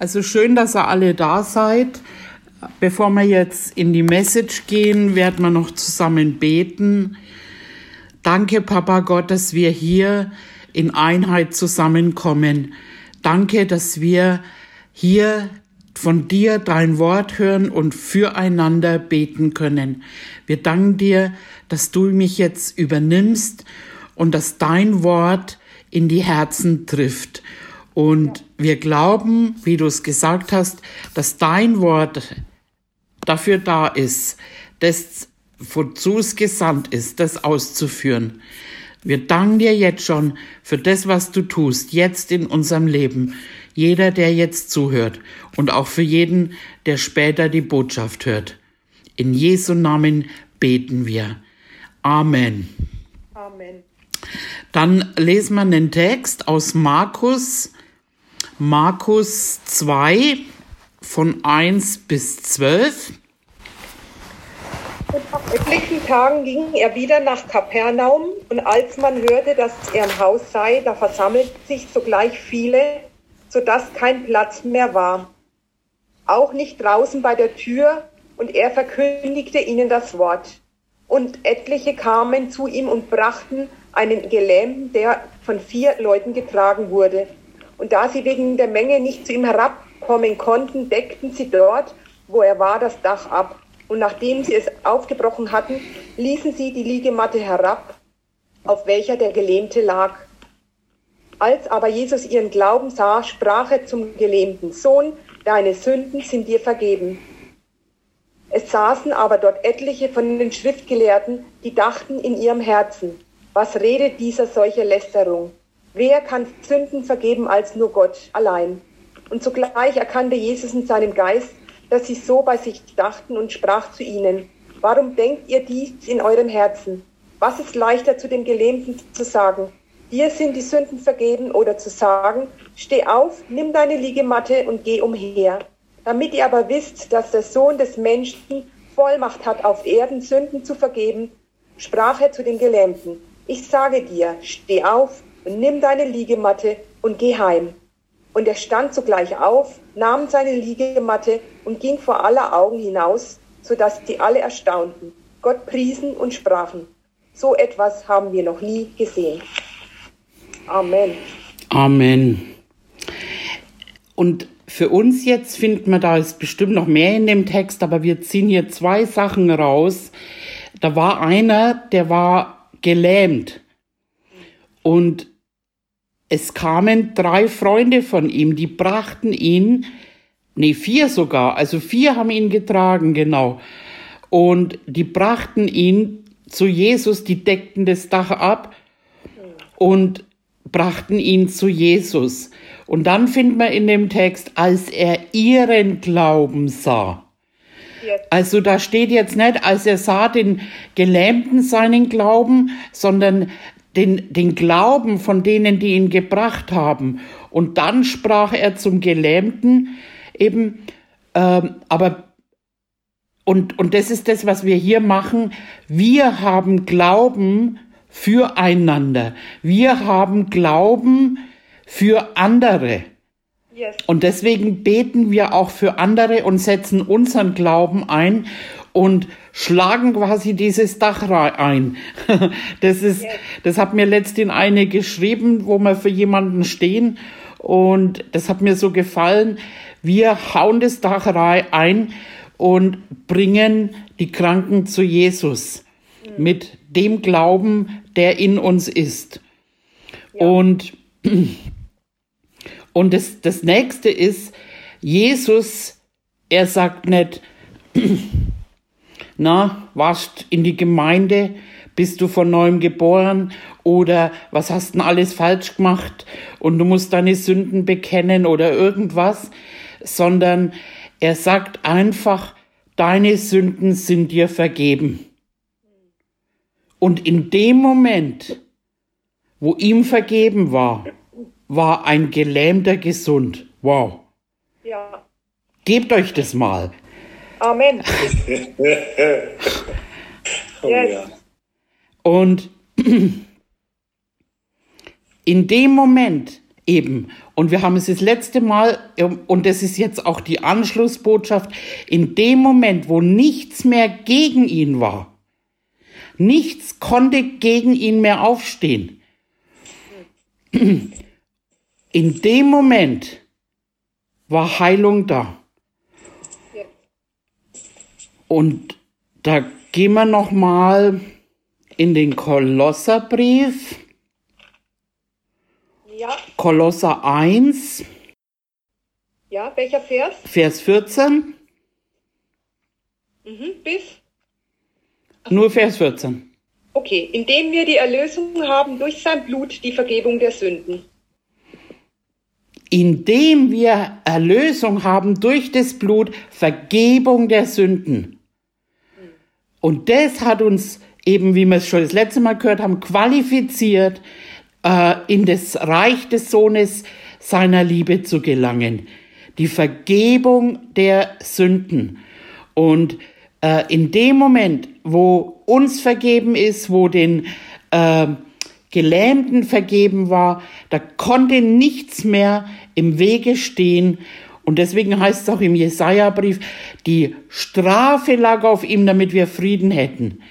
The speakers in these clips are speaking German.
Also schön, dass ihr alle da seid. Bevor wir jetzt in die Message gehen, werden wir noch zusammen beten. Danke, Papa Gott, dass wir hier in Einheit zusammenkommen. Danke, dass wir hier von dir dein Wort hören und füreinander beten können. Wir danken dir, dass du mich jetzt übernimmst und dass dein Wort in die Herzen trifft. Und wir glauben, wie du es gesagt hast, dass dein Wort dafür da ist, das wozu es gesandt ist, das auszuführen. Wir danken dir jetzt schon für das, was du tust, jetzt in unserem Leben. Jeder, der jetzt zuhört und auch für jeden, der später die Botschaft hört. In Jesu Namen beten wir. Amen. Amen. Dann lesen wir einen Text aus Markus Markus 2 von 1 bis 12. Und nach etlichen Tagen ging er wieder nach Kapernaum, und als man hörte, dass er im Haus sei, da versammelten sich sogleich viele, so dass kein Platz mehr war. Auch nicht draußen bei der Tür, und er verkündigte ihnen das Wort. Und etliche kamen zu ihm und brachten einen Gelähmten, der von vier Leuten getragen wurde. Und da sie wegen der Menge nicht zu ihm herabkommen konnten, deckten sie dort, wo er war, das Dach ab. Und nachdem sie es aufgebrochen hatten, ließen sie die Liegematte herab, auf welcher der Gelähmte lag. Als aber Jesus ihren Glauben sah, sprach er zum gelähmten Sohn, deine Sünden sind dir vergeben. Es saßen aber dort etliche von den Schriftgelehrten, die dachten in ihrem Herzen, was redet dieser solche Lästerung? Wer kann Sünden vergeben als nur Gott allein? Und zugleich erkannte Jesus in seinem Geist, dass sie so bei sich dachten und sprach zu ihnen, warum denkt ihr dies in eurem Herzen? Was ist leichter zu dem Gelähmten zu sagen, dir sind die Sünden vergeben oder zu sagen, steh auf, nimm deine Liegematte und geh umher. Damit ihr aber wisst, dass der Sohn des Menschen Vollmacht hat, auf Erden Sünden zu vergeben, sprach er zu dem Gelähmten, ich sage dir, steh auf, und nimm deine Liegematte und geh heim. Und er stand sogleich auf, nahm seine Liegematte und ging vor aller Augen hinaus, so dass die alle erstaunten, Gott priesen und sprachen. So etwas haben wir noch nie gesehen. Amen. Amen. Und für uns jetzt finden wir da ist bestimmt noch mehr in dem Text, aber wir ziehen hier zwei Sachen raus. Da war einer, der war gelähmt. Und es kamen drei Freunde von ihm, die brachten ihn, nee, vier sogar, also vier haben ihn getragen, genau. Und die brachten ihn zu Jesus, die deckten das Dach ab und brachten ihn zu Jesus. Und dann findet man in dem Text, als er ihren Glauben sah. Also da steht jetzt nicht, als er sah den Gelähmten seinen Glauben, sondern den, den Glauben von denen, die ihn gebracht haben. Und dann sprach er zum Gelähmten eben, ähm, aber und, und das ist das, was wir hier machen. Wir haben Glauben füreinander. Wir haben Glauben für andere. Yes. Und deswegen beten wir auch für andere und setzen unseren Glauben ein und schlagen quasi dieses Dach ein. Das ist, das hat mir letztens eine geschrieben, wo wir für jemanden stehen und das hat mir so gefallen. Wir hauen das Dach ein und bringen die Kranken zu Jesus mhm. mit dem Glauben, der in uns ist. Ja. Und, und das, das nächste ist, Jesus, er sagt nicht, na, warst in die Gemeinde, bist du von neuem geboren oder was hast denn alles falsch gemacht und du musst deine Sünden bekennen oder irgendwas, sondern er sagt einfach, deine Sünden sind dir vergeben. Und in dem Moment, wo ihm vergeben war, war ein Gelähmter gesund. Wow. Ja. Gebt euch das mal. Amen. oh, yes. ja. Und in dem Moment, Eben. Und wir haben es das letzte Mal, ähm, und das ist jetzt auch die Anschlussbotschaft, in dem Moment, wo nichts mehr gegen ihn war, nichts konnte gegen ihn mehr aufstehen. In dem Moment war Heilung da. Und da gehen wir noch mal in den Kolosserbrief. Ja. Kolosser 1. Ja, welcher Vers? Vers 14. Mhm, bis? Nur Vers 14. Okay, indem wir die Erlösung haben durch sein Blut, die Vergebung der Sünden. Indem wir Erlösung haben durch das Blut, Vergebung der Sünden. Und das hat uns eben, wie wir es schon das letzte Mal gehört haben, qualifiziert, äh, in das Reich des Sohnes seiner Liebe zu gelangen. Die Vergebung der Sünden. Und äh, in dem Moment, wo uns vergeben ist, wo den äh, Gelähmten vergeben war, da konnte nichts mehr im Wege stehen. Und deswegen heißt es auch im Jesaja-Brief, die Strafe lag auf ihm, damit wir Frieden hätten.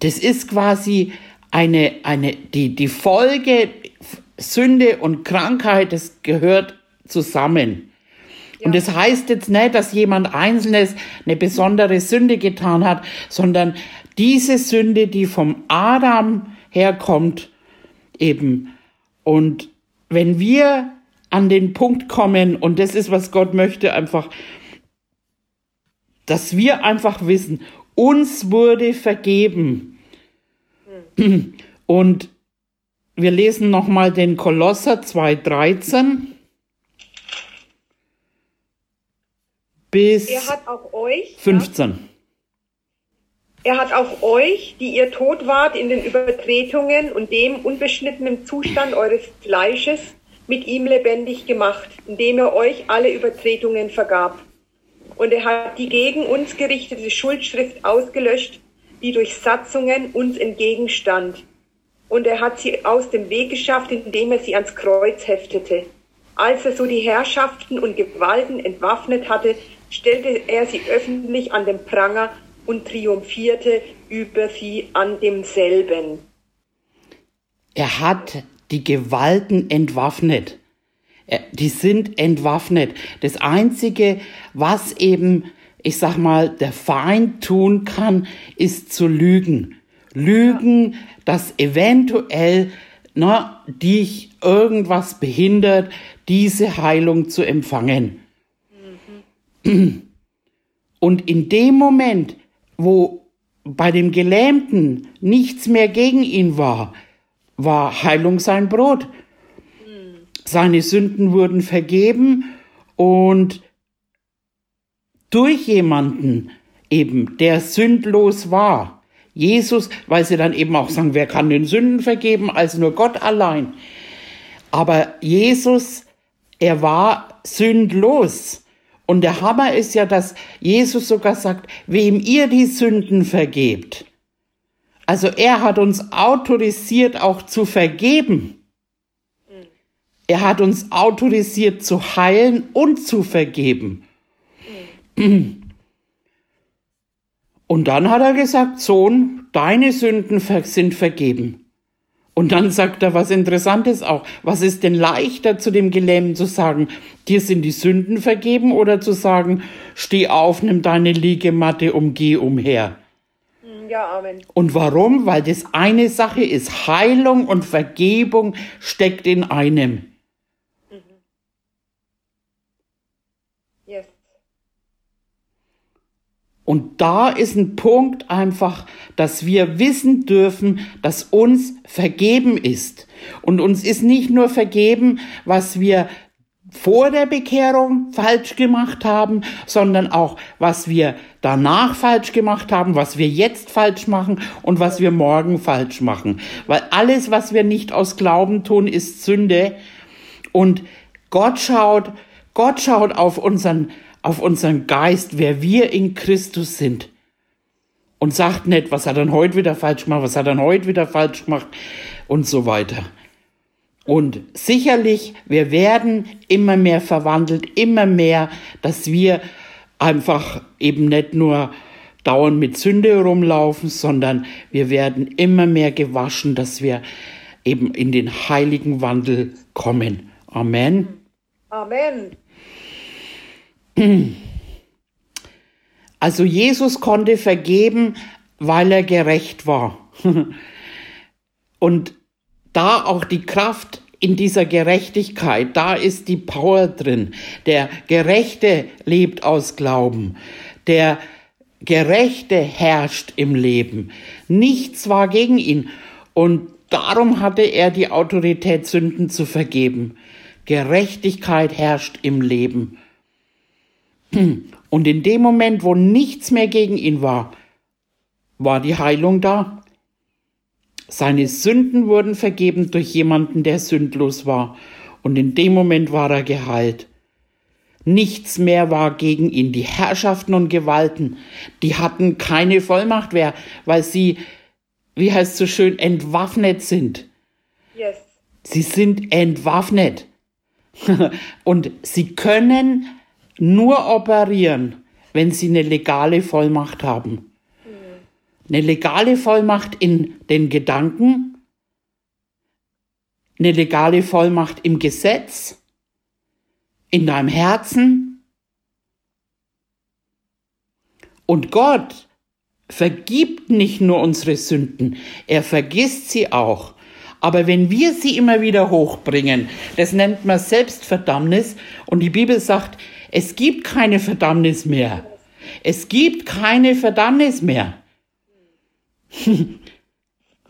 Das ist quasi eine, eine, die, die Folge Sünde und Krankheit, das gehört zusammen. Ja. Und das heißt jetzt nicht, dass jemand Einzelnes eine besondere Sünde getan hat, sondern diese Sünde, die vom Adam herkommt, eben. Und wenn wir an den Punkt kommen, und das ist, was Gott möchte, einfach, dass wir einfach wissen, uns wurde vergeben. Und wir lesen nochmal den Kolosser 2,13 bis er hat auch euch, 15. Ja, er hat auch euch, die ihr tot wart in den Übertretungen und dem unbeschnittenen Zustand eures Fleisches, mit ihm lebendig gemacht, indem er euch alle Übertretungen vergab. Und er hat die gegen uns gerichtete Schuldschrift ausgelöscht, die durch Satzungen uns entgegenstand. Und er hat sie aus dem Weg geschafft, indem er sie ans Kreuz heftete. Als er so die Herrschaften und Gewalten entwaffnet hatte, stellte er sie öffentlich an den Pranger und triumphierte über sie an demselben. Er hat die Gewalten entwaffnet. Die sind entwaffnet. Das Einzige, was eben ich sag mal, der Feind tun kann, ist zu lügen. Lügen, dass eventuell na, dich irgendwas behindert, diese Heilung zu empfangen. Mhm. Und in dem Moment, wo bei dem Gelähmten nichts mehr gegen ihn war, war Heilung sein Brot. Seine Sünden wurden vergeben und durch jemanden eben, der sündlos war. Jesus, weil sie dann eben auch sagen, wer kann den Sünden vergeben, als nur Gott allein. Aber Jesus, er war sündlos. Und der Hammer ist ja, dass Jesus sogar sagt, wem ihr die Sünden vergebt. Also er hat uns autorisiert, auch zu vergeben. Er hat uns autorisiert zu heilen und zu vergeben. Und dann hat er gesagt, Sohn, deine Sünden sind vergeben. Und dann sagt er was Interessantes auch. Was ist denn leichter zu dem Gelähmten zu sagen, dir sind die Sünden vergeben oder zu sagen, steh auf, nimm deine Liegematte und geh umher? Ja, Amen. Und warum? Weil das eine Sache ist. Heilung und Vergebung steckt in einem. Und da ist ein Punkt einfach, dass wir wissen dürfen, dass uns vergeben ist. Und uns ist nicht nur vergeben, was wir vor der Bekehrung falsch gemacht haben, sondern auch, was wir danach falsch gemacht haben, was wir jetzt falsch machen und was wir morgen falsch machen. Weil alles, was wir nicht aus Glauben tun, ist Sünde. Und Gott schaut, Gott schaut auf unseren auf unseren Geist, wer wir in Christus sind. Und sagt nicht, was hat er heute wieder falsch gemacht, was hat er heute wieder falsch gemacht und so weiter. Und sicherlich, wir werden immer mehr verwandelt, immer mehr, dass wir einfach eben nicht nur dauernd mit Sünde rumlaufen, sondern wir werden immer mehr gewaschen, dass wir eben in den heiligen Wandel kommen. Amen. Amen. Also Jesus konnte vergeben, weil er gerecht war. Und da auch die Kraft in dieser Gerechtigkeit, da ist die Power drin. Der Gerechte lebt aus Glauben. Der Gerechte herrscht im Leben. Nichts war gegen ihn. Und darum hatte er die Autorität, Sünden zu vergeben. Gerechtigkeit herrscht im Leben. Und in dem Moment, wo nichts mehr gegen ihn war, war die Heilung da. Seine Sünden wurden vergeben durch jemanden, der sündlos war. Und in dem Moment war er geheilt. Nichts mehr war gegen ihn. Die Herrschaften und Gewalten, die hatten keine Vollmacht mehr, weil sie, wie heißt es so schön, entwaffnet sind. Yes. Sie sind entwaffnet. und sie können nur operieren, wenn sie eine legale Vollmacht haben. Eine legale Vollmacht in den Gedanken, eine legale Vollmacht im Gesetz, in deinem Herzen. Und Gott vergibt nicht nur unsere Sünden, er vergisst sie auch. Aber wenn wir sie immer wieder hochbringen, das nennt man Selbstverdammnis und die Bibel sagt, es gibt keine Verdammnis mehr. Es gibt keine Verdammnis mehr.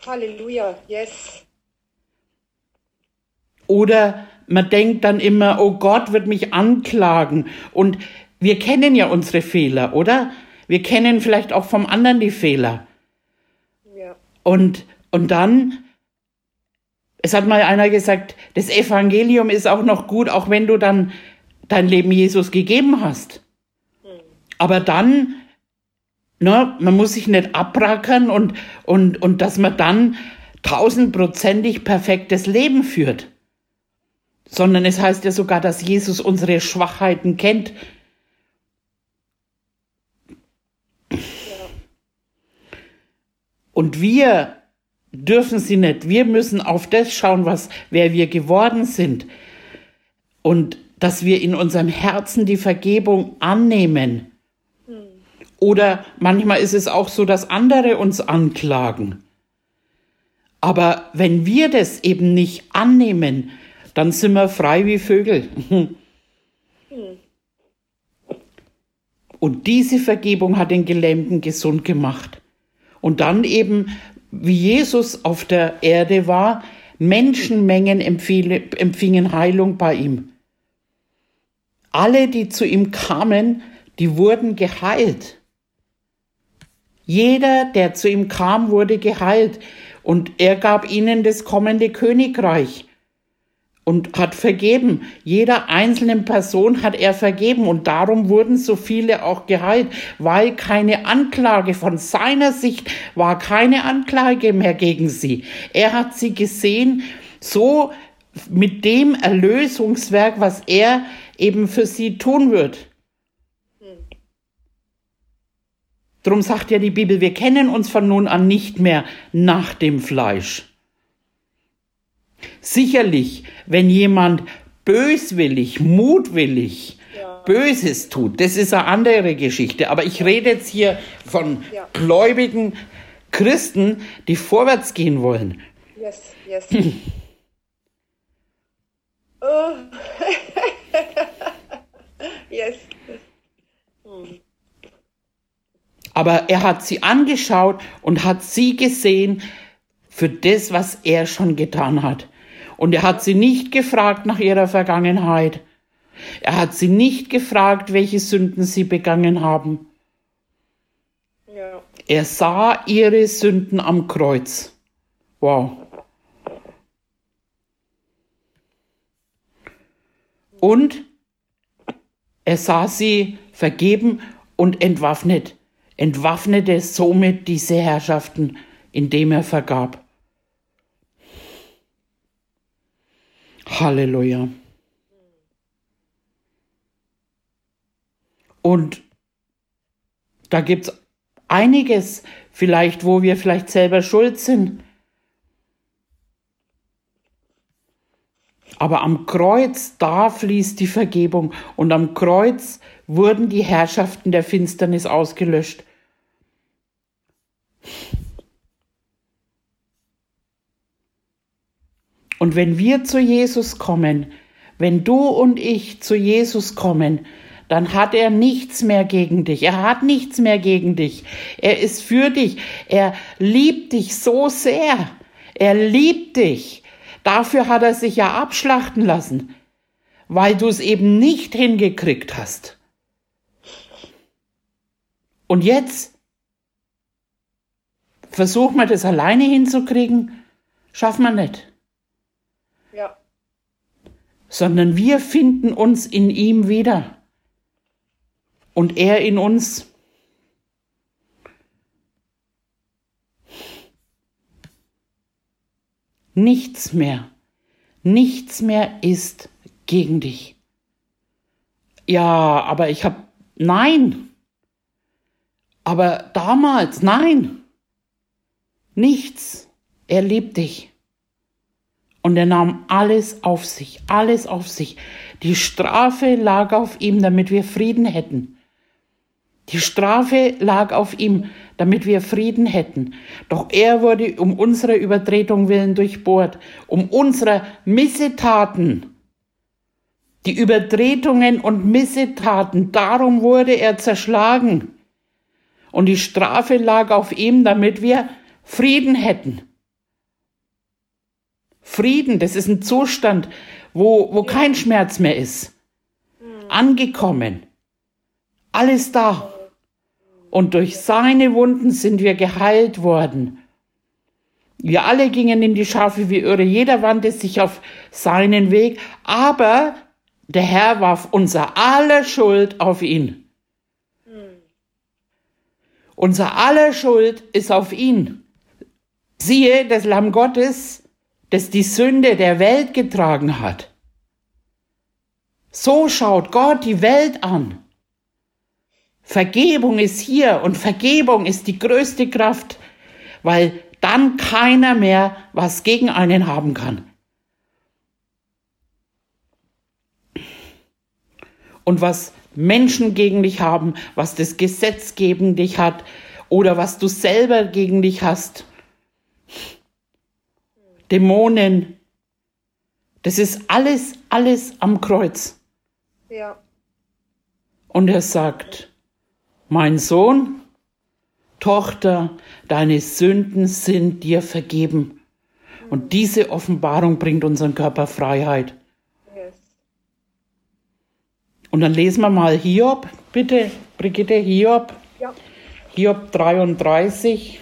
Halleluja, yes. Oder man denkt dann immer, oh Gott wird mich anklagen. Und wir kennen ja unsere Fehler, oder? Wir kennen vielleicht auch vom anderen die Fehler. Ja. Und, und dann, es hat mal einer gesagt, das Evangelium ist auch noch gut, auch wenn du dann dein Leben Jesus gegeben hast. Aber dann Ne? Man muss sich nicht abrackern und, und, und dass man dann tausendprozentig perfektes Leben führt. Sondern es heißt ja sogar, dass Jesus unsere Schwachheiten kennt. Und wir dürfen sie nicht. Wir müssen auf das schauen, was, wer wir geworden sind. Und dass wir in unserem Herzen die Vergebung annehmen oder manchmal ist es auch so, dass andere uns anklagen. Aber wenn wir das eben nicht annehmen, dann sind wir frei wie Vögel. Und diese Vergebung hat den Gelähmten gesund gemacht. Und dann eben, wie Jesus auf der Erde war, Menschenmengen empfingen Heilung bei ihm. Alle, die zu ihm kamen, die wurden geheilt. Jeder, der zu ihm kam, wurde geheilt, und er gab ihnen das kommende Königreich und hat vergeben. Jeder einzelnen Person hat er vergeben und darum wurden so viele auch geheilt, weil keine Anklage von seiner Sicht war keine Anklage mehr gegen sie. Er hat sie gesehen, so mit dem Erlösungswerk, was er eben für sie tun wird. Drum sagt ja die Bibel, wir kennen uns von nun an nicht mehr nach dem Fleisch. Sicherlich, wenn jemand böswillig, mutwillig ja. Böses tut, das ist eine andere Geschichte. Aber ich rede jetzt hier von ja. gläubigen Christen, die vorwärts gehen wollen. Yes, yes. oh. yes. Hm. Aber er hat sie angeschaut und hat sie gesehen für das, was er schon getan hat. Und er hat sie nicht gefragt nach ihrer Vergangenheit. Er hat sie nicht gefragt, welche Sünden sie begangen haben. Ja. Er sah ihre Sünden am Kreuz. Wow. Und er sah sie vergeben und entwaffnet entwaffnete somit diese Herrschaften, indem er vergab. Halleluja. Und da gibt es einiges, vielleicht, wo wir vielleicht selber schuld sind. Aber am Kreuz, da fließt die Vergebung. Und am Kreuz wurden die Herrschaften der Finsternis ausgelöscht. Und wenn wir zu Jesus kommen, wenn du und ich zu Jesus kommen, dann hat er nichts mehr gegen dich. Er hat nichts mehr gegen dich. Er ist für dich. Er liebt dich so sehr. Er liebt dich. Dafür hat er sich ja abschlachten lassen, weil du es eben nicht hingekriegt hast. Und jetzt versuchen wir das alleine hinzukriegen, schaffen wir nicht. Ja. Sondern wir finden uns in ihm wieder und er in uns. Nichts mehr, nichts mehr ist gegen dich. Ja, aber ich habe, nein. Aber damals, nein. Nichts. Er liebt dich. Und er nahm alles auf sich, alles auf sich. Die Strafe lag auf ihm, damit wir Frieden hätten. Die Strafe lag auf ihm, damit wir Frieden hätten. Doch er wurde um unsere Übertretung willen durchbohrt, um unsere Missetaten. Die Übertretungen und Missetaten, darum wurde er zerschlagen. Und die Strafe lag auf ihm, damit wir Frieden hätten. Frieden, das ist ein Zustand, wo, wo kein Schmerz mehr ist. Angekommen. Alles da und durch seine Wunden sind wir geheilt worden. Wir alle gingen in die Schafe wie Irre, jeder wandte sich auf seinen Weg, aber der Herr warf unser aller Schuld auf ihn. Unser aller Schuld ist auf ihn. Siehe, das Lamm Gottes, das die Sünde der Welt getragen hat. So schaut Gott die Welt an. Vergebung ist hier und Vergebung ist die größte Kraft, weil dann keiner mehr was gegen einen haben kann. Und was Menschen gegen dich haben, was das Gesetz gegen dich hat oder was du selber gegen dich hast, Dämonen, das ist alles, alles am Kreuz. Ja. Und er sagt, mein Sohn, Tochter, deine Sünden sind dir vergeben. Und diese Offenbarung bringt unseren Körper Freiheit. Und dann lesen wir mal Hiob, bitte, Brigitte, Hiob. Ja. Hiob 33.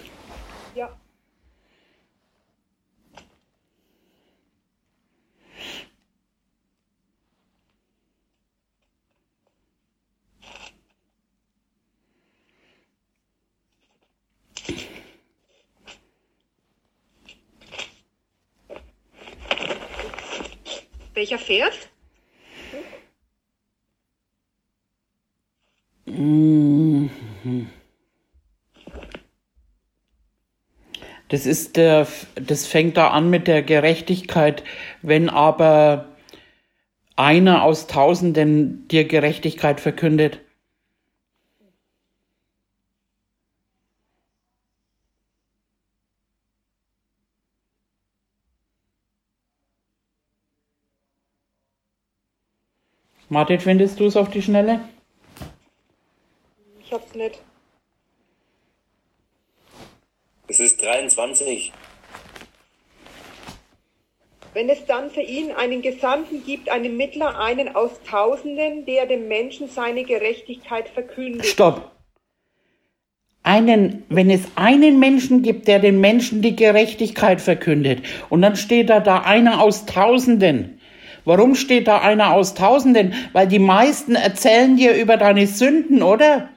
Welcher Vers? Das ist der, das fängt da an mit der Gerechtigkeit, wenn aber einer aus Tausenden dir Gerechtigkeit verkündet. Martin, findest du es auf die Schnelle? Hab's nicht. Es ist 23. Wenn es dann für ihn einen Gesandten gibt, einen Mittler, einen aus Tausenden, der dem Menschen seine Gerechtigkeit verkündet. Stopp. Einen, wenn es einen Menschen gibt, der den Menschen die Gerechtigkeit verkündet, und dann steht da da einer aus Tausenden, Warum steht da einer aus Tausenden? Weil die meisten erzählen dir über deine Sünden, oder?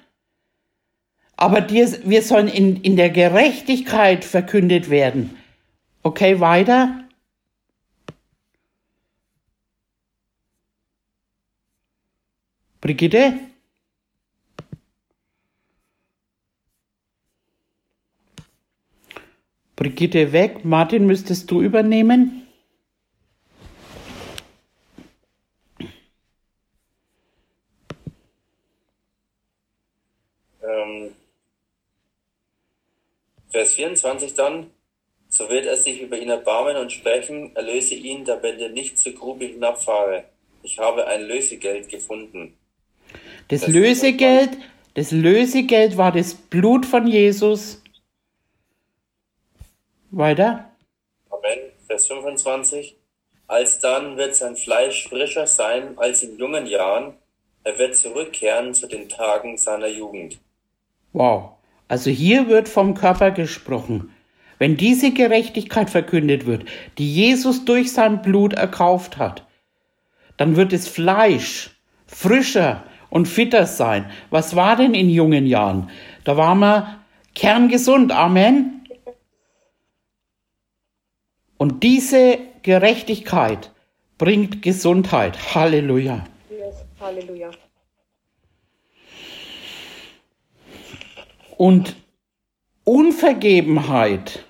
aber dir, wir sollen in, in der Gerechtigkeit verkündet werden. Okay, weiter. Brigitte? Brigitte weg. Martin, müsstest du übernehmen? Vers 24 dann, so wird er sich über ihn erbarmen und sprechen, erlöse ihn, damit er nicht zur Grube hinabfahre. Ich habe ein Lösegeld gefunden. Das, das Lösegeld, das Lösegeld war das Blut von Jesus. Weiter. Amen. Vers 25. Alsdann wird sein Fleisch frischer sein als in jungen Jahren. Er wird zurückkehren zu den Tagen seiner Jugend. Wow. Also hier wird vom Körper gesprochen. Wenn diese Gerechtigkeit verkündet wird, die Jesus durch sein Blut erkauft hat, dann wird das Fleisch frischer und fitter sein. Was war denn in jungen Jahren? Da waren wir kerngesund. Amen. Und diese Gerechtigkeit bringt Gesundheit. Halleluja. Halleluja. Und Unvergebenheit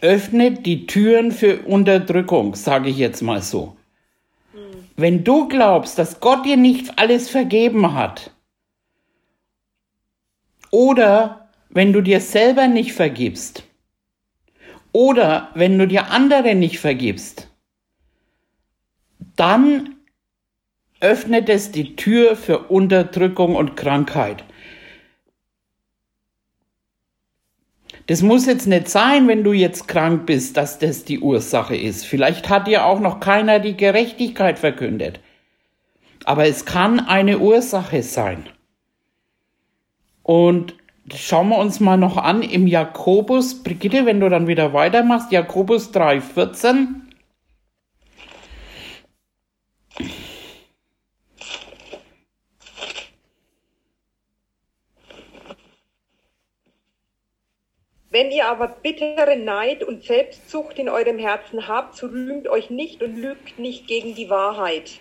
öffnet die Türen für Unterdrückung, sage ich jetzt mal so. Wenn du glaubst, dass Gott dir nicht alles vergeben hat, oder wenn du dir selber nicht vergibst, oder wenn du dir andere nicht vergibst, dann öffnet es die Tür für Unterdrückung und Krankheit. Das muss jetzt nicht sein, wenn du jetzt krank bist, dass das die Ursache ist. Vielleicht hat dir auch noch keiner die Gerechtigkeit verkündet. Aber es kann eine Ursache sein. Und schauen wir uns mal noch an im Jakobus, Brigitte, wenn du dann wieder weitermachst, Jakobus 3,14. Wenn ihr aber bittere Neid und Selbstsucht in eurem Herzen habt, so rühmt euch nicht und lügt nicht gegen die Wahrheit.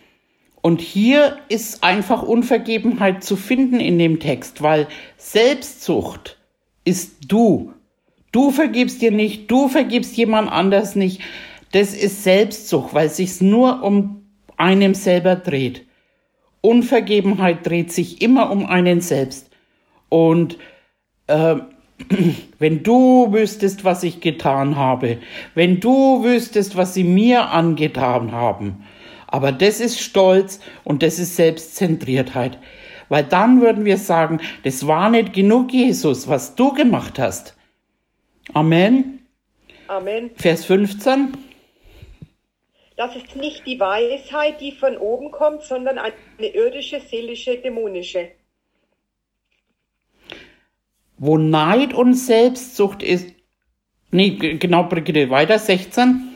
Und hier ist einfach Unvergebenheit zu finden in dem Text, weil Selbstsucht ist du. Du vergibst dir nicht, du vergibst jemand anders nicht. Das ist Selbstsucht, weil es sich nur um einem selber dreht. Unvergebenheit dreht sich immer um einen selbst. Und äh, wenn du wüsstest, was ich getan habe, wenn du wüsstest, was sie mir angetan haben. Aber das ist Stolz und das ist Selbstzentriertheit. Weil dann würden wir sagen, das war nicht genug, Jesus, was du gemacht hast. Amen. Amen. Vers 15. Das ist nicht die Weisheit, die von oben kommt, sondern eine irdische, seelische, dämonische wo Neid und Selbstsucht ist. Nee, genau, Brigitte, weiter, 16.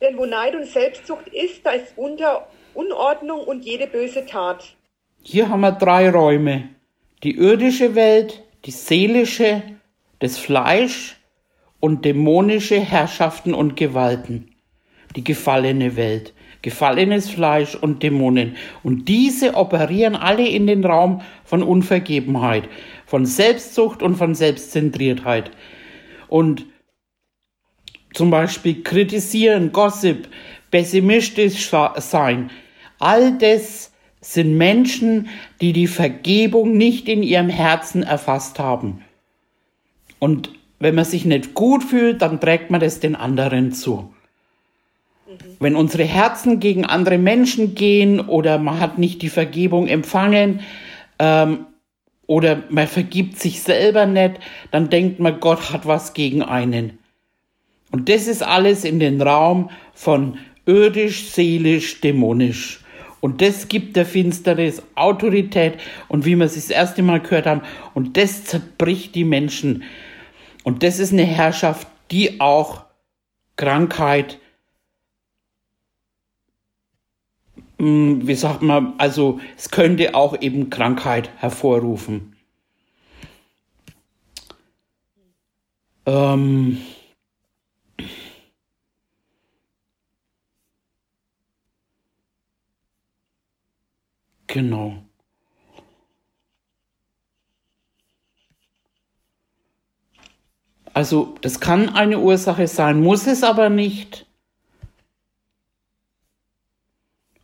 Denn wo Neid und Selbstsucht ist, da ist unter Unordnung und jede böse Tat. Hier haben wir drei Räume. Die irdische Welt, die seelische, das Fleisch und dämonische Herrschaften und Gewalten. Die gefallene Welt, gefallenes Fleisch und Dämonen. Und diese operieren alle in den Raum von Unvergebenheit von Selbstsucht und von Selbstzentriertheit. Und zum Beispiel kritisieren, Gossip, pessimistisch sein. All das sind Menschen, die die Vergebung nicht in ihrem Herzen erfasst haben. Und wenn man sich nicht gut fühlt, dann trägt man das den anderen zu. Wenn unsere Herzen gegen andere Menschen gehen oder man hat nicht die Vergebung empfangen, ähm, oder man vergibt sich selber nicht, dann denkt man, Gott hat was gegen einen. Und das ist alles in den Raum von irdisch, seelisch, dämonisch. Und das gibt der Finsternis Autorität und wie wir es das erste Mal gehört haben, und das zerbricht die Menschen. Und das ist eine Herrschaft, die auch Krankheit, Hm, wie sagt man, also es könnte auch eben Krankheit hervorrufen. Ähm Genau. Also das kann eine Ursache sein, muss es aber nicht.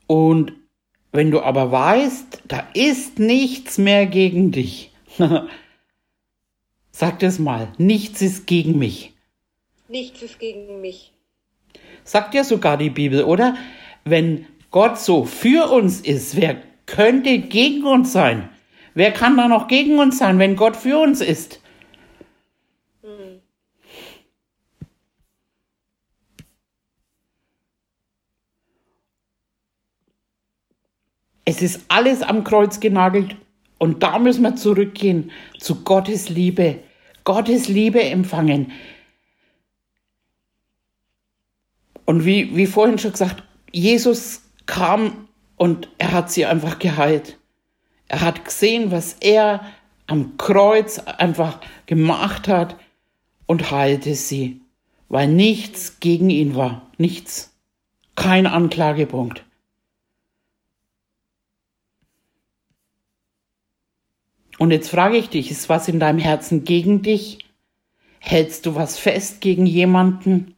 Und wenn du aber weißt, da ist nichts mehr gegen dich, sag das mal, nichts ist gegen mich. Nichts ist gegen mich. Sagt ja sogar die Bibel, oder? Wenn Gott so für uns ist, wer könnte gegen uns sein? Wer kann da noch gegen uns sein, wenn Gott für uns ist? Es ist alles am Kreuz genagelt und da müssen wir zurückgehen zu Gottes Liebe. Gottes Liebe empfangen. Und wie, wie vorhin schon gesagt, Jesus kam und er hat sie einfach geheilt. Er hat gesehen, was er am Kreuz einfach gemacht hat und heilte sie, weil nichts gegen ihn war. Nichts. Kein Anklagepunkt. Und jetzt frage ich dich, ist was in deinem Herzen gegen dich? Hältst du was fest gegen jemanden?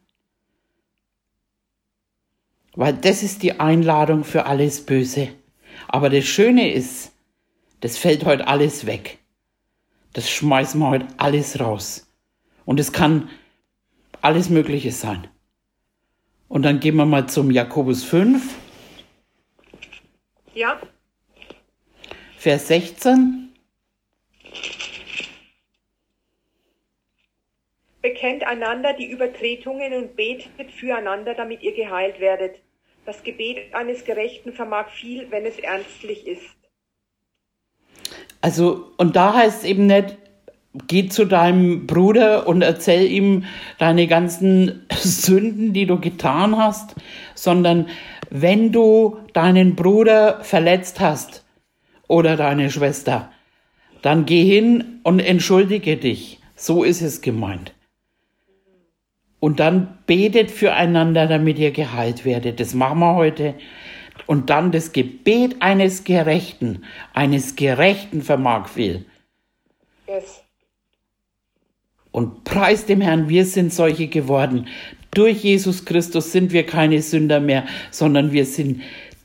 Weil das ist die Einladung für alles Böse. Aber das Schöne ist, das fällt heute alles weg. Das schmeißen wir heute alles raus. Und es kann alles Mögliche sein. Und dann gehen wir mal zum Jakobus 5. Ja. Vers 16. Bekennt einander die Übertretungen und betet füreinander, damit ihr geheilt werdet. Das Gebet eines Gerechten vermag viel, wenn es ernstlich ist. Also, und da heißt es eben nicht, geh zu deinem Bruder und erzähl ihm deine ganzen Sünden, die du getan hast, sondern wenn du deinen Bruder verletzt hast oder deine Schwester, dann geh hin und entschuldige dich. So ist es gemeint. Und dann betet füreinander, damit ihr geheilt werdet. Das machen wir heute. Und dann das Gebet eines Gerechten, eines Gerechten vermag viel. Yes. Und preis dem Herrn, wir sind solche geworden. Durch Jesus Christus sind wir keine Sünder mehr, sondern wir sind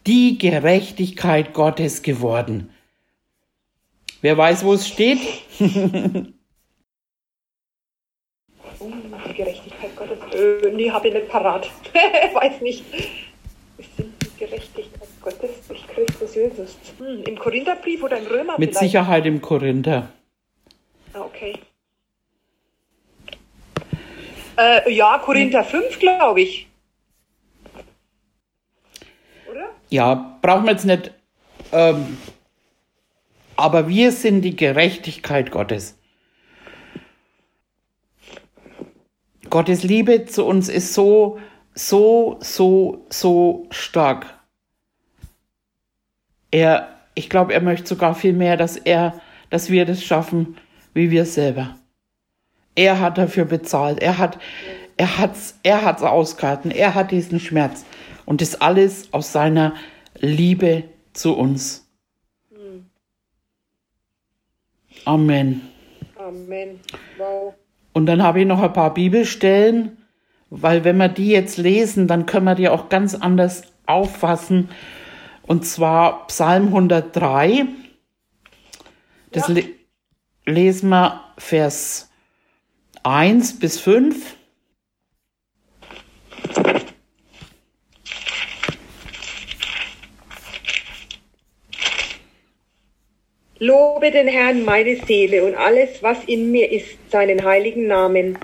die Gerechtigkeit Gottes geworden. Wer weiß, wo es steht? Oh, die Gerechtigkeit Gottes. Äh, nee, habe ich nicht parat. Weiß nicht. Wir sind die Gerechtigkeit Gottes durch Christus Jesus. Hm, Im Korintherbrief oder im Römer Mit vielleicht? Sicherheit im Korinther. Ah, okay. Äh, ja, Korinther 5, glaube ich. Oder? Ja, brauchen wir jetzt nicht. Ähm, aber wir sind die Gerechtigkeit Gottes. Gottes Liebe zu uns ist so, so, so, so stark. Er, ich glaube, er möchte sogar viel mehr, dass er, dass wir das schaffen, wie wir selber. Er hat dafür bezahlt. Er hat, er hat's, er hat's ausgehalten. Er hat diesen Schmerz. Und das alles aus seiner Liebe zu uns. Amen. Amen. Wow. Und dann habe ich noch ein paar Bibelstellen, weil wenn wir die jetzt lesen, dann können wir die auch ganz anders auffassen. Und zwar Psalm 103. Das Ja. le lesen wir Vers 1 bis 5. Lobe den Herrn meine Seele und alles, was in mir ist, seinen heiligen Namen.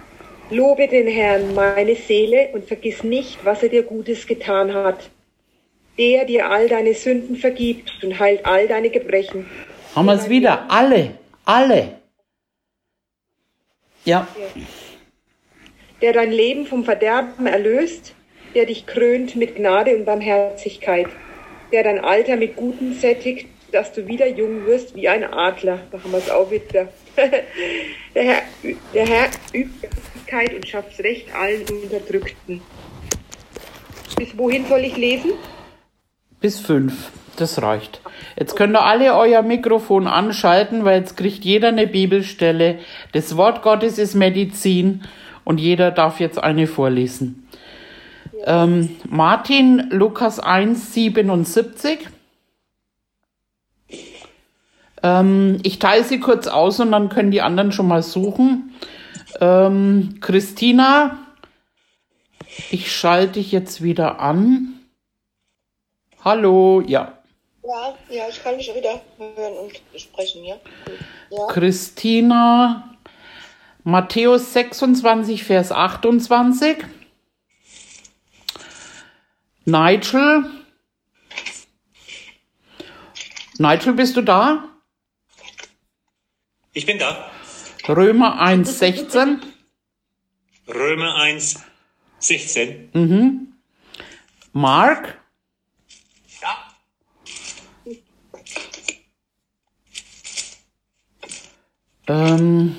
Lobe den Herrn meine Seele und vergiss nicht, was er dir Gutes getan hat. Der dir all deine Sünden vergibt und heilt all deine Gebrechen. Haben wir es wieder. Alle. Alle. Ja. Der dein Leben vom Verderben erlöst, der dich krönt mit Gnade und Barmherzigkeit, der dein Alter mit Guten sättigt, dass du wieder jung wirst wie ein Adler. Haben wir es auch wieder. der, Herr, der Herr übt Gerechtigkeit und schafft Recht allen Unterdrückten. Bis wohin soll ich lesen? Bis 5. das reicht. Jetzt könnt ihr alle euer Mikrofon anschalten, weil jetzt kriegt jeder eine Bibelstelle. Das Wort Gottes ist Medizin und jeder darf jetzt eine vorlesen. Ähm, Martin, Lukas 1, 77. Ähm, ich teile sie kurz aus und dann können die anderen schon mal suchen. Ähm, Christina, ich schalte dich jetzt wieder an. Hallo, ja. Ja, ja, ich kann dich wieder hören und sprechen, ja. ja. Christina, Matthäus 26, Vers 28. Nigel. Nigel, bist du da? Ich bin da. Römer 1, 16. Römer 1, 16. Mhm. Mark? Ja. Ähm.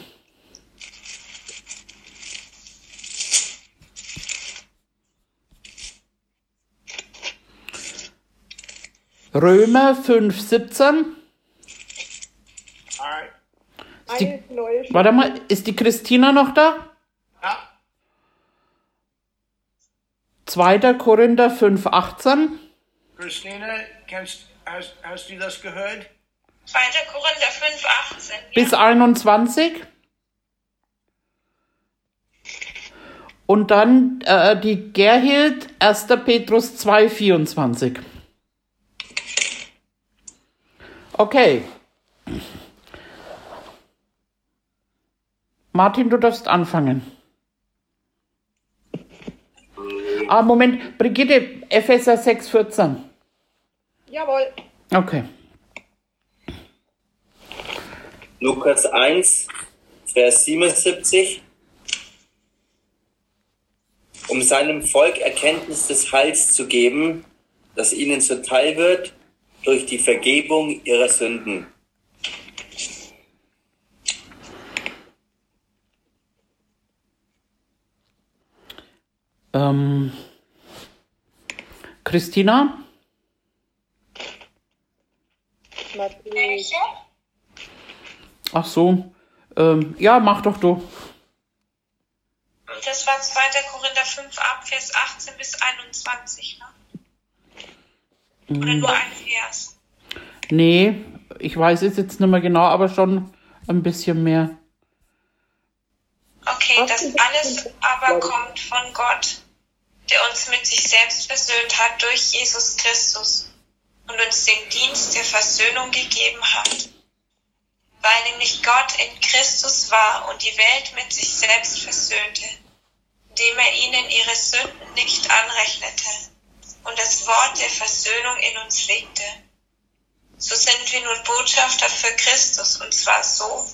Römer 5, 17. Die, warte mal, ist die Christina noch da? Ja. 2. Korinther 5, 18. Christina, kennst, hast, hast du das gehört? 2. Korinther 5, 18. Bis 21. Und dann äh, die Gerhild, 1. Petrus 2, 24. Okay. Martin, du darfst anfangen. Ah, Moment, Brigitte, Epheser 6, 14. Jawohl. Okay. Lukas 1, Vers 77. Um seinem Volk Erkenntnis des Heils zu geben, das ihnen zuteil wird durch die Vergebung ihrer Sünden. Ähm, Christina? Welche? Ach so. Ähm, ja, mach doch du. Das war 2. Korinther 5 ab, Vers 18 bis 21, ne? Oder nur ein Vers? Nee, ich weiß es jetzt nicht mehr genau, aber schon ein bisschen mehr. Okay, das alles aber kommt von Gott, der uns mit sich selbst versöhnt hat durch Jesus Christus und uns den Dienst der Versöhnung gegeben hat. Weil nämlich Gott in Christus war und die Welt mit sich selbst versöhnte, indem er ihnen ihre Sünden nicht anrechnete und das Wort der Versöhnung in uns legte. So sind wir nun Botschafter für Christus und zwar so,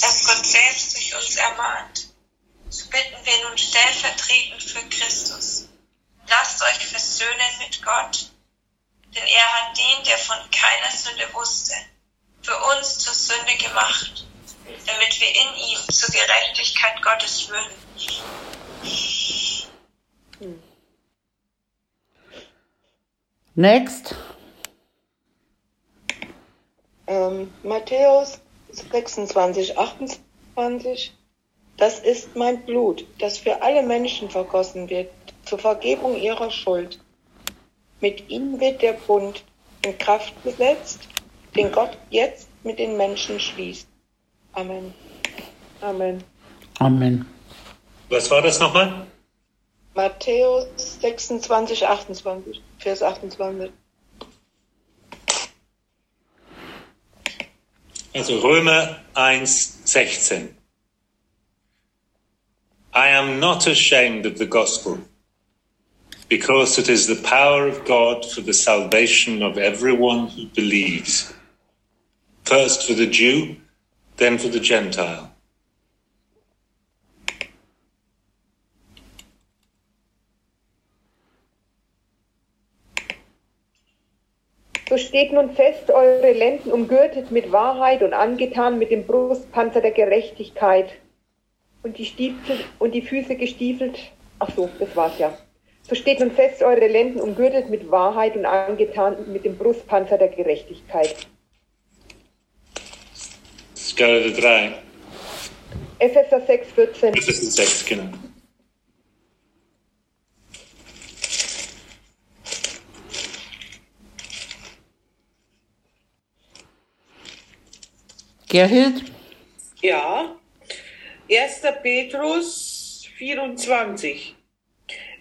dass Gott selbst durch uns ermahnt. So bitten wir nun stellvertretend für Christus. Lasst euch versöhnen mit Gott. Denn er hat den, der von keiner Sünde wusste, für uns zur Sünde gemacht, damit wir in ihm zur Gerechtigkeit Gottes würden. Next. Ähm, Matthäus 26, 28. Das ist mein Blut, das für alle Menschen vergossen wird, zur Vergebung ihrer Schuld. Mit ihm wird der Bund in Kraft gesetzt, den Gott jetzt mit den Menschen schließt. Amen. Amen. Amen. Was war das nochmal? Matthäus 26, 28, Vers 28. Also Römer 1, 16. I am not ashamed of the gospel, because it is the power of God for the salvation of everyone who believes. First for the Jew, then for the Gentile. So steht nun fest eure Lenden umgürtet mit Wahrheit und angetan mit dem Brustpanzer der Gerechtigkeit und die Stiefel und die Füße gestiefelt. Ach so, das war's ja. So steht nun fest eure Lenden umgürtet mit Wahrheit und angetan mit dem Brustpanzer der Gerechtigkeit. Skala 3. Epheser 6, 14. Das ist 6, genau. Gerhild? Ja. 1. Petrus 24.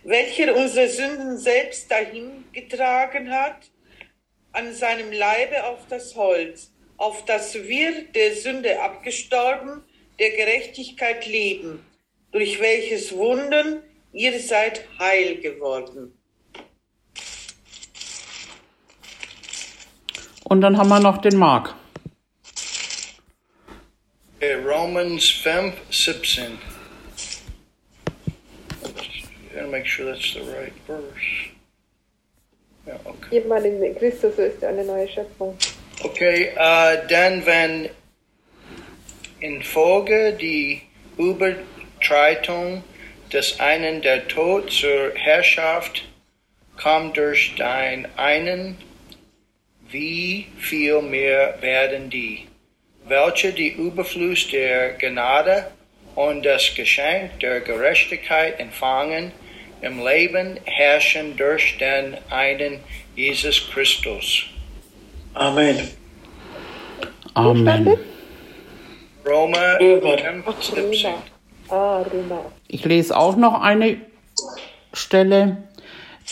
Welcher unsere Sünden selbst dahin getragen hat, an seinem Leibe auf das Holz, auf das wir der Sünde abgestorben, der Gerechtigkeit leben, durch welches Wunden ihr seid heil geworden. Und dann haben wir noch den Mark. Romans 5, 17. Gotta make sure that's the right verse. Ja, okay. Jemand in Christus ist eine neue Schöpfung. Okay, äh, dann wenn in Folge die Übertreitung des einen der Tod zur Herrschaft kam durch dein einen, wie viel mehr werden die, welche die Überfluss der Gnade und das Geschenk der Gerechtigkeit empfangen, im Leben herrschen durch den einen Jesus Christus. Amen. Amen. Roma Römer. 5, Ach, 17. Römer. Ah, Römer. Ich lese auch noch eine Stelle.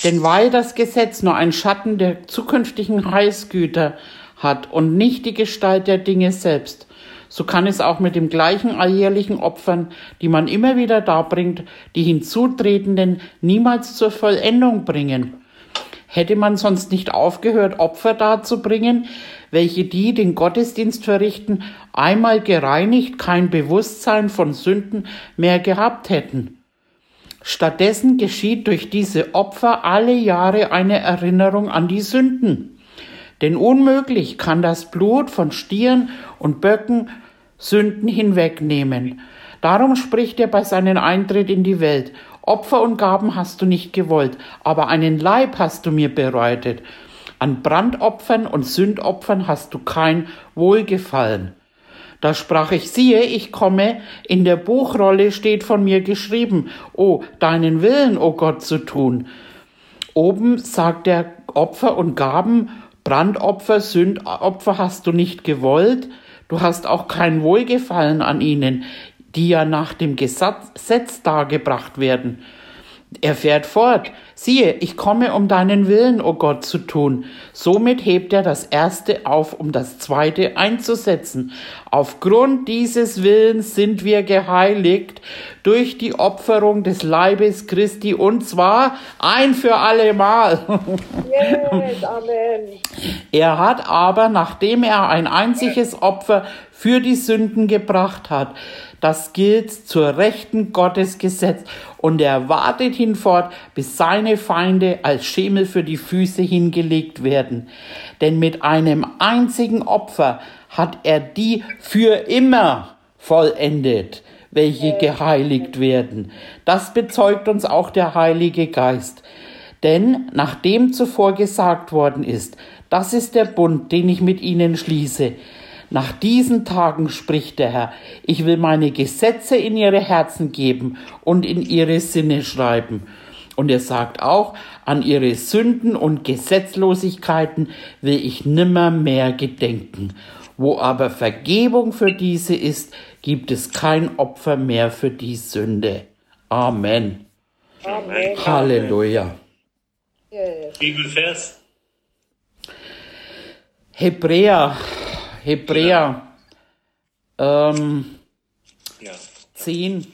Denn weil das Gesetz nur ein Schatten der zukünftigen Heilsgüter hat und nicht die Gestalt der Dinge selbst, so kann es auch mit dem gleichen alljährlichen Opfern, die man immer wieder darbringt, die Hinzutretenden niemals zur Vollendung bringen. Hätte man sonst nicht aufgehört, Opfer darzubringen, welche die den Gottesdienst verrichten, einmal gereinigt kein Bewusstsein von Sünden mehr gehabt hätten? Stattdessen geschieht durch diese Opfer alle Jahre eine Erinnerung an die Sünden. Denn unmöglich kann das Blut von Stieren und Böcken Sünden hinwegnehmen. Darum spricht er bei seinem Eintritt in die Welt. Opfer und Gaben hast du nicht gewollt, aber einen Leib hast du mir bereitet. An Brandopfern und Sündopfern hast du kein Wohlgefallen. Da sprach ich, siehe, ich komme, in der Buchrolle steht von mir geschrieben, oh, deinen Willen, o oh Gott, zu tun. Oben sagt er, Opfer und Gaben, Brandopfer, Sündopfer hast du nicht gewollt, du hast auch kein Wohlgefallen an ihnen, die ja nach dem Gesetz dargebracht werden. Er fährt fort. Siehe, ich komme, um deinen Willen, o oh Gott, zu tun. Somit hebt er das erste auf, um das zweite einzusetzen. Aufgrund dieses Willens sind wir geheiligt durch die Opferung des Leibes Christi und zwar ein für allemal. Yes, Amen. Er hat aber, nachdem er ein einziges Opfer für die Sünden gebracht hat, das gilt zur Rechten Gottes gesetzt und er wartet hinfort, bis seine Feinde als Schemel für die Füße hingelegt werden. Denn mit einem einzigen Opfer hat er die für immer vollendet, welche geheiligt werden. Das bezeugt uns auch der Heilige Geist. Denn nachdem zuvor gesagt worden ist, das ist der Bund, den ich mit ihnen schließe, nach diesen Tagen spricht der Herr, ich will meine Gesetze in ihre Herzen geben und in ihre Sinne schreiben. Und er sagt auch, an ihre Sünden und Gesetzlosigkeiten will ich nimmer mehr gedenken. Wo aber Vergebung für diese ist, gibt es kein Opfer mehr für die Sünde. Amen. Amen. Halleluja. Bibelvers? Hebräer, Hebräer ähm, Ja. 10,